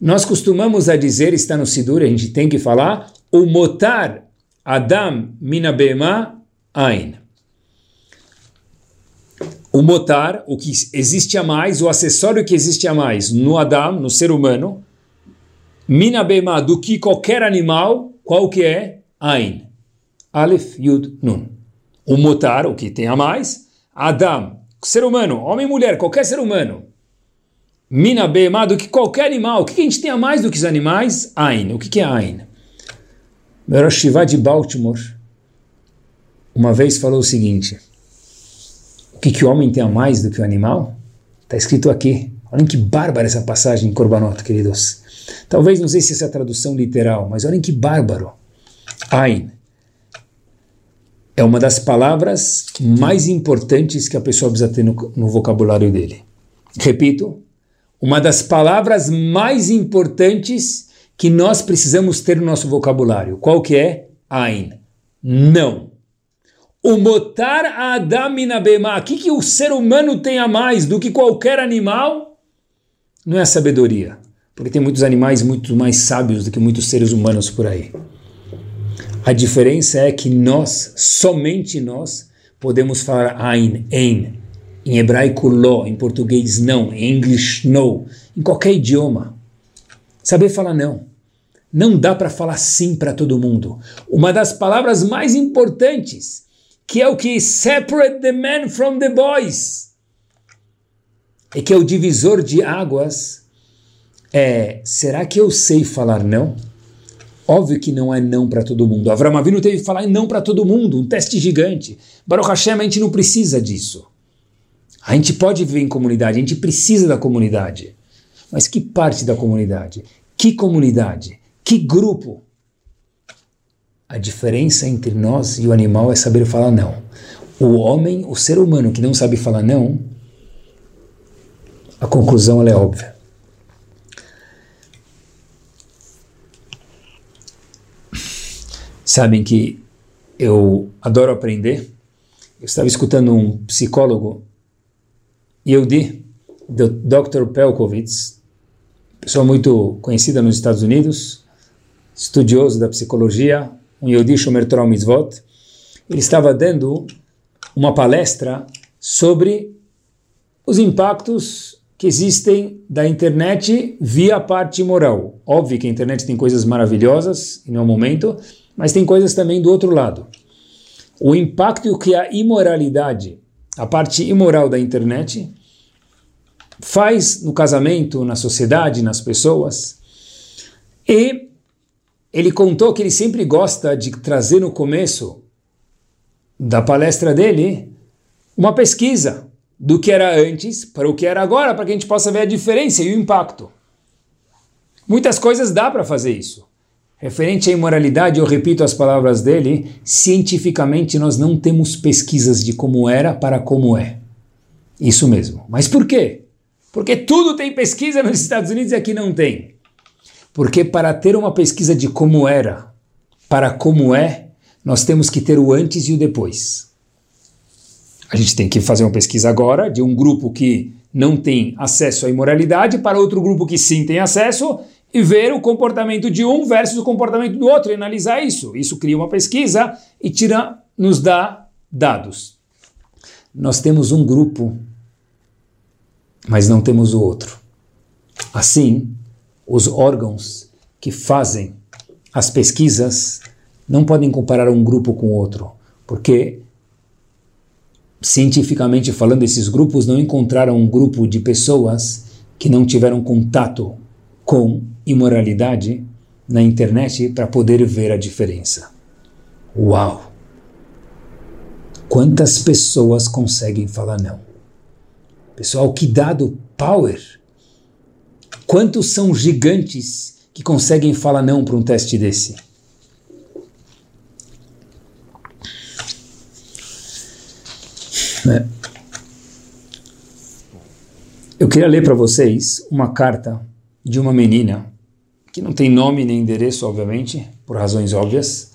nós costumamos a dizer, está no Sidur, a gente tem que falar, o motar Adam minabema ain o motar, o que existe a mais, o acessório que existe a mais no Adam, no ser humano, minabema, do que qualquer animal, qual que é? Ain. Aleph, Yud, Nun. O motar, o que tem a mais, Adam, ser humano, homem e mulher, qualquer ser humano. Minabema, do que qualquer animal. O que a gente tem a mais do que os animais? Ain. O que é Ain? O Rosh de Baltimore uma vez falou o seguinte que, que o homem tem a mais do que o animal? Está escrito aqui. Olhem que bárbara essa passagem em Korbanot, queridos. Talvez, não sei se essa é a tradução literal, mas olhem que bárbaro. Ain é uma das palavras mais importantes que a pessoa precisa ter no, no vocabulário dele. Repito, uma das palavras mais importantes que nós precisamos ter no nosso vocabulário. Qual que é? Ain. Não. O motar adamina bema, o que, o ser humano tem a mais do que qualquer animal? Não é a sabedoria, porque tem muitos animais muito mais sábios do que muitos seres humanos por aí. A diferença é que nós, somente nós, podemos falar Ain, Ein, em hebraico lo, em português não, em inglês no, em qualquer idioma. Saber falar não. Não dá para falar sim para todo mundo. Uma das palavras mais importantes, que é o que separate the men from the boys, é que é o divisor de águas, é, será que eu sei falar não? Óbvio que não é não para todo mundo. Avram Avinu teve que falar não para todo mundo, um teste gigante. Baruch Hashem, a gente não precisa disso. A gente pode viver em comunidade, a gente precisa da comunidade. Mas que parte da comunidade? Que comunidade? Que grupo? A diferença entre nós e o animal é saber falar não. O homem, o ser humano que não sabe falar não, a conclusão é óbvia. Sabem que eu adoro aprender. Eu estava escutando um psicólogo Yehudi, Dr. Pelkovitz, pessoa muito conhecida nos Estados Unidos, estudioso da psicologia, um Yehudi Shomer Torah Mitzvot, ele estava dando uma palestra sobre os impactos que existem da internet via a parte moral. Óbvio que a internet tem coisas maravilhosas, em um momento, mas tem coisas também do outro lado. O impacto que a imoralidade a parte imoral da internet, faz no casamento, na sociedade, nas pessoas. E ele contou que ele sempre gosta de trazer no começo da palestra dele uma pesquisa do que era antes para o que era agora, para que a gente possa ver a diferença e o impacto. Muitas coisas dá para fazer isso. Referente à imoralidade, eu repito as palavras dele, cientificamente nós não temos pesquisas de como era para como é. Isso mesmo. Mas por quê? Porque tudo tem pesquisa nos Estados Unidos e aqui não tem. Porque para ter uma pesquisa de como era para como é, nós temos que ter o antes e o depois. A gente tem que fazer uma pesquisa agora de um grupo que não tem acesso à imoralidade para outro grupo que sim tem acesso e ver o comportamento de um versus o comportamento do outro e analisar isso. Isso cria uma pesquisa e tira, nos dá dados. Nós temos um grupo, mas não temos o outro. Assim, os órgãos que fazem as pesquisas não podem comparar um grupo com outro, porque cientificamente falando, esses grupos não encontraram um grupo de pessoas que não tiveram contato com imoralidade na internet para poder ver a diferença. Uau! Quantas pessoas conseguem falar não? Pessoal, que dado power! Quantos são gigantes que conseguem falar não para um teste desse? É. Eu queria ler para vocês uma carta de uma menina, que não tem nome nem endereço, obviamente, por razões óbvias,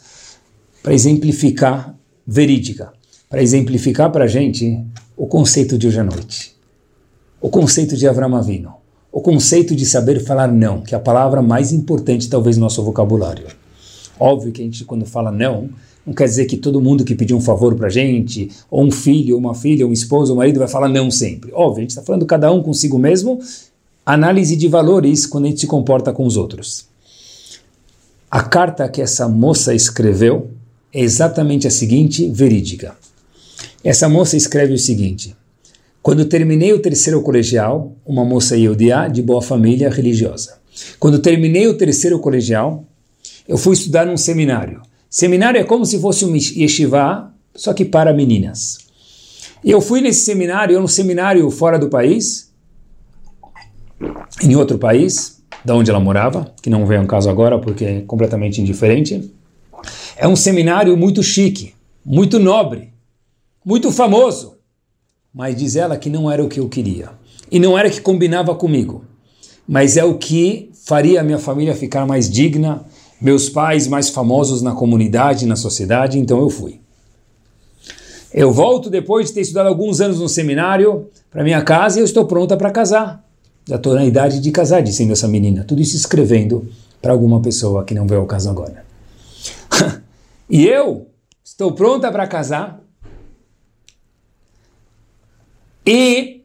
para exemplificar, verídica, para exemplificar para a gente o conceito de hoje à noite, o conceito de Avram Avino, o conceito de saber falar não, que é a palavra mais importante talvez no nosso vocabulário. Óbvio que a gente quando fala não, não quer dizer que todo mundo que pediu um favor para gente, ou um filho, ou uma filha, um esposo, ou um marido, vai falar não sempre. Óbvio, a gente está falando cada um consigo mesmo análise de valores quando a gente se comporta com os outros. A carta que essa moça escreveu é exatamente a seguinte, verídica. Essa moça escreve o seguinte: Quando terminei o terceiro colegial, uma moça Yehudiá de boa família religiosa. Quando terminei o terceiro colegial, eu fui estudar num seminário. Seminário é como se fosse um yeshiva, só que para meninas. E eu fui nesse seminário, um seminário fora do país, em outro país, da onde ela morava, que não vem ao caso agora porque é completamente indiferente. É um seminário muito chique, muito nobre, muito famoso, mas diz ela que não era o que eu queria e não era o que combinava comigo, mas é o que faria a minha família ficar mais digna, meus pais mais famosos na comunidade, na sociedade, então eu fui. Eu volto depois de ter estudado alguns anos no seminário para minha casa e eu estou pronta para casar já estou na idade de casar, dizendo essa menina. Tudo isso escrevendo para alguma pessoa que não vê o caso agora. e eu estou pronta para casar. E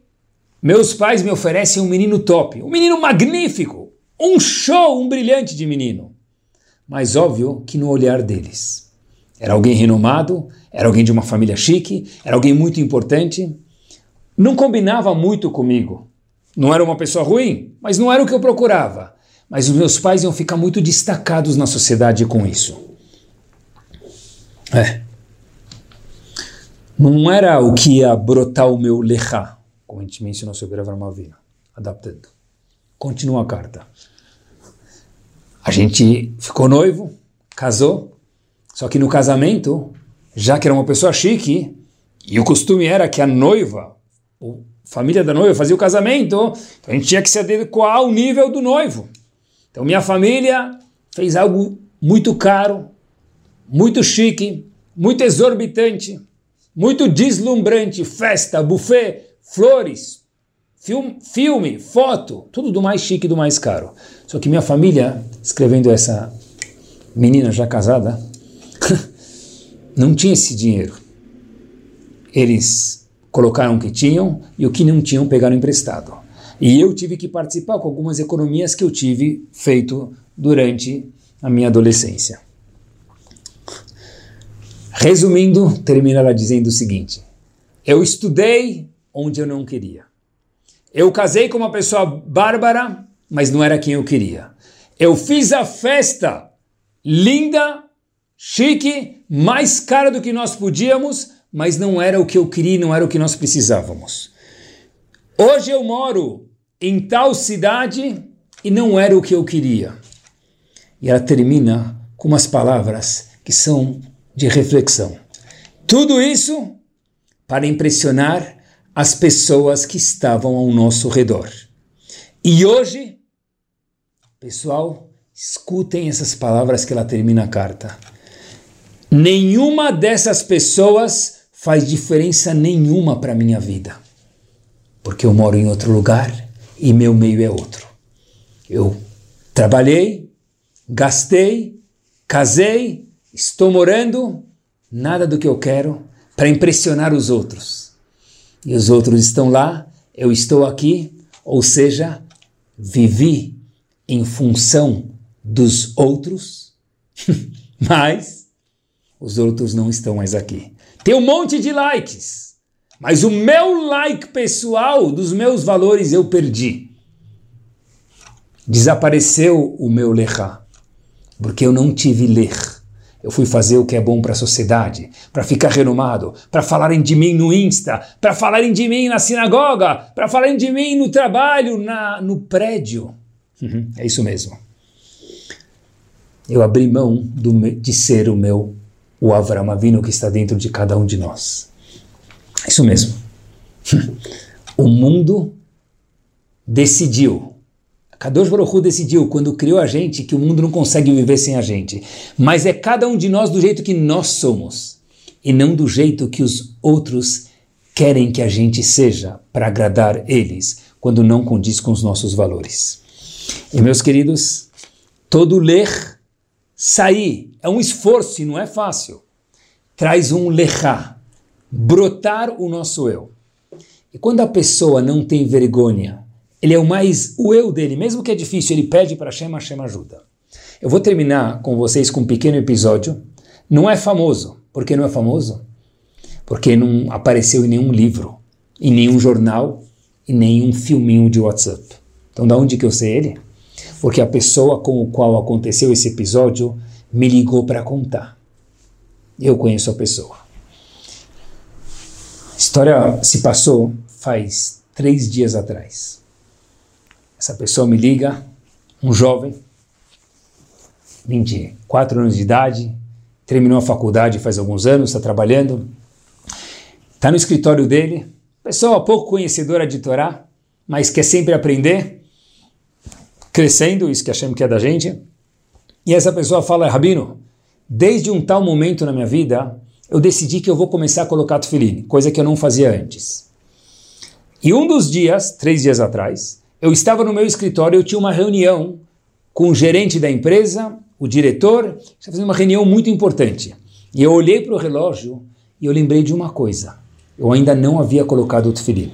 meus pais me oferecem um menino top, um menino magnífico, um show, um brilhante de menino. Mas óbvio que no olhar deles. Era alguém renomado, era alguém de uma família chique, era alguém muito importante. Não combinava muito comigo. Não era uma pessoa ruim, mas não era o que eu procurava. Mas os meus pais iam ficar muito destacados na sociedade com isso. É. Não era o que ia brotar o meu lechá, como a gente mencionou sobre Avram Avinu, adaptando. Continua a carta. A gente ficou noivo, casou, só que no casamento, já que era uma pessoa chique, e o costume era que a noiva, a família da noiva fazia o casamento, então a gente tinha que se adequar ao nível do noivo. Então minha família fez algo muito caro, muito chique, muito exorbitante, muito deslumbrante, festa, buffet, flores, filme, filme, foto, tudo do mais chique, do mais caro. Só que minha família, escrevendo essa menina já casada, não tinha esse dinheiro. Eles colocaram o que tinham e o que não tinham pegaram emprestado. E eu tive que participar com algumas economias que eu tive feito durante a minha adolescência. Resumindo, termina ela dizendo o seguinte: Eu estudei onde eu não queria. Eu casei com uma pessoa bárbara, mas não era quem eu queria. Eu fiz a festa linda, chique, mais cara do que nós podíamos, mas não era o que eu queria, não era o que nós precisávamos. Hoje eu moro em tal cidade e não era o que eu queria. E ela termina com umas palavras que são de reflexão. Tudo isso para impressionar as pessoas que estavam ao nosso redor. E hoje, pessoal, escutem essas palavras que ela termina a carta. Nenhuma dessas pessoas faz diferença nenhuma para minha vida, porque eu moro em outro lugar e meu meio é outro. Eu trabalhei, gastei, casei, estou morando, nada do que eu quero para impressionar os outros. E os outros estão lá, eu estou aqui, ou seja, vivi em função dos outros, mas os outros não estão mais aqui. Tem um monte de likes mas o meu like pessoal dos meus valores eu perdi. Desapareceu o meu lechá, porque eu não tive ler. Eu fui fazer o que é bom para a sociedade, para ficar renomado, para falarem de mim no Insta, para falarem de mim na sinagoga, para falarem de mim no trabalho, na, no prédio. Uhum, é isso mesmo. Eu abri mão do, de ser o meu, o Avram Avino que está dentro de cada um de nós. Isso mesmo. o mundo decidiu. Kadosh Baruch Hu decidiu, quando criou a gente, que o mundo não consegue viver sem a gente. Mas é cada um de nós do jeito que nós somos. E não do jeito que os outros querem que a gente seja para agradar eles, quando não condiz com os nossos valores. E meus queridos, todo ler, sair, é um esforço e não é fácil. Traz um lechá, brotar o nosso eu. E quando a pessoa não tem vergonha, ele é o mais o eu dele, mesmo que é difícil, ele pede para Hashem, Hashem ajuda. Eu vou terminar com vocês com um pequeno episódio. Não é famoso. Por que não é famoso? Porque não apareceu em nenhum livro, em nenhum jornal, em nenhum filminho de WhatsApp. Então, da onde que eu sei ele? Porque a pessoa com o qual aconteceu esse episódio me ligou para contar. Eu conheço a pessoa história se passou faz três dias atrás. Essa pessoa me liga, um jovem, 24 anos de idade, terminou a faculdade faz alguns anos, está trabalhando, está no escritório dele, pessoa pouco conhecedora de Torá, mas quer sempre aprender, crescendo, isso que achamos que é da gente. E essa pessoa fala, Rabino, desde um tal momento na minha vida, eu decidi que eu vou começar a colocar tefilim, coisa que eu não fazia antes. E um dos dias, três dias atrás, eu estava no meu escritório, eu tinha uma reunião com o gerente da empresa, o diretor, estava fazendo uma reunião muito importante. E eu olhei para o relógio e eu lembrei de uma coisa. Eu ainda não havia colocado o tefilim.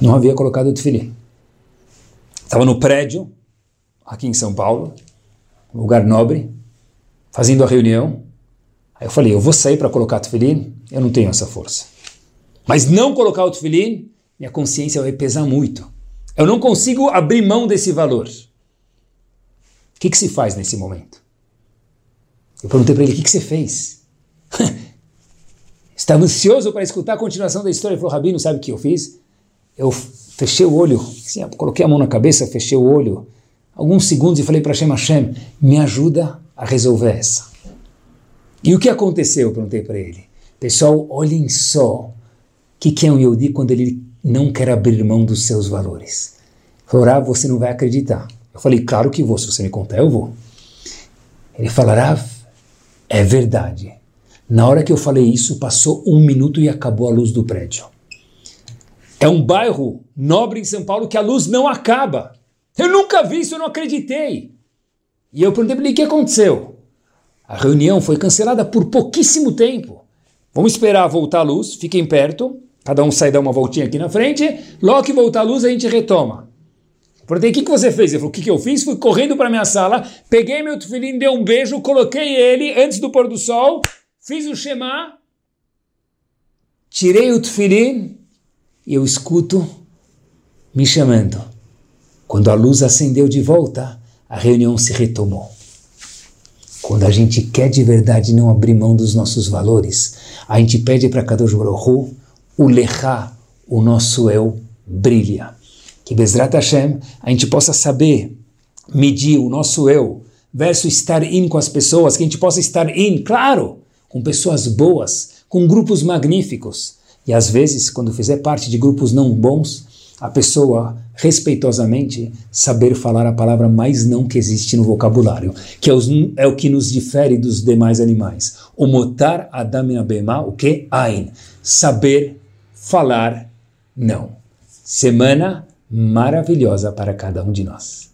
não havia colocado o tefilim. Estava no prédio, aqui em São Paulo, lugar nobre, fazendo a reunião. Aí eu falei, eu vou sair para colocar o tefilim, eu não tenho essa força. Mas não colocar o tefilim, minha consciência vai pesar muito. Eu não consigo abrir mão desse valor. O que, que se faz nesse momento? Eu perguntei para ele, o que, que você fez? Estava ansioso para escutar a continuação da história. Ele falou, Rabino, sabe o que eu fiz? Eu fechei o olho, assim, coloquei a mão na cabeça, fechei o olho, alguns segundos e falei para Hashem, Hashem, me ajuda a resolver essa. E o que aconteceu? Eu perguntei para ele. Pessoal, olhem só o que, que é um Yodi quando ele não quer abrir mão dos seus valores. Falou, ah, você não vai acreditar. Eu falei, claro que vou, se você me contar, eu vou. Ele falará, é verdade. Na hora que eu falei isso, passou um minuto e acabou a luz do prédio. É um bairro nobre em São Paulo que a luz não acaba. Eu nunca vi isso, eu não acreditei. E eu perguntei para ele o que aconteceu. A reunião foi cancelada por pouquíssimo tempo. Vamos esperar voltar a luz, fiquem perto, cada um sai dar uma voltinha aqui na frente, logo que voltar a luz a gente retoma. Perguntei, o que, que você fez? Ele falou, o que, que eu fiz? Fui correndo para minha sala, peguei meu tefilim, dei um beijo, coloquei ele antes do pôr do sol, fiz o Shema, tirei o tefilim e eu escuto me chamando. Quando a luz acendeu de volta, a reunião se retomou. Quando a gente quer de verdade não abrir mão dos nossos valores, a gente pede para Kadosh Baruch o Lechá, o nosso eu, brilha. Que Bezrat Hashem, a gente possa saber medir o nosso eu versus estar in com as pessoas, que a gente possa estar in, claro, com pessoas boas, com grupos magníficos, e às vezes, quando fizer parte de grupos não bons, a pessoa, respeitosamente, saber falar a palavra mais não que existe no vocabulário, que é, os, é o que nos difere dos demais animais. O motar adamina bema, o que? Ain. Saber falar não. Semana maravilhosa para cada um de nós.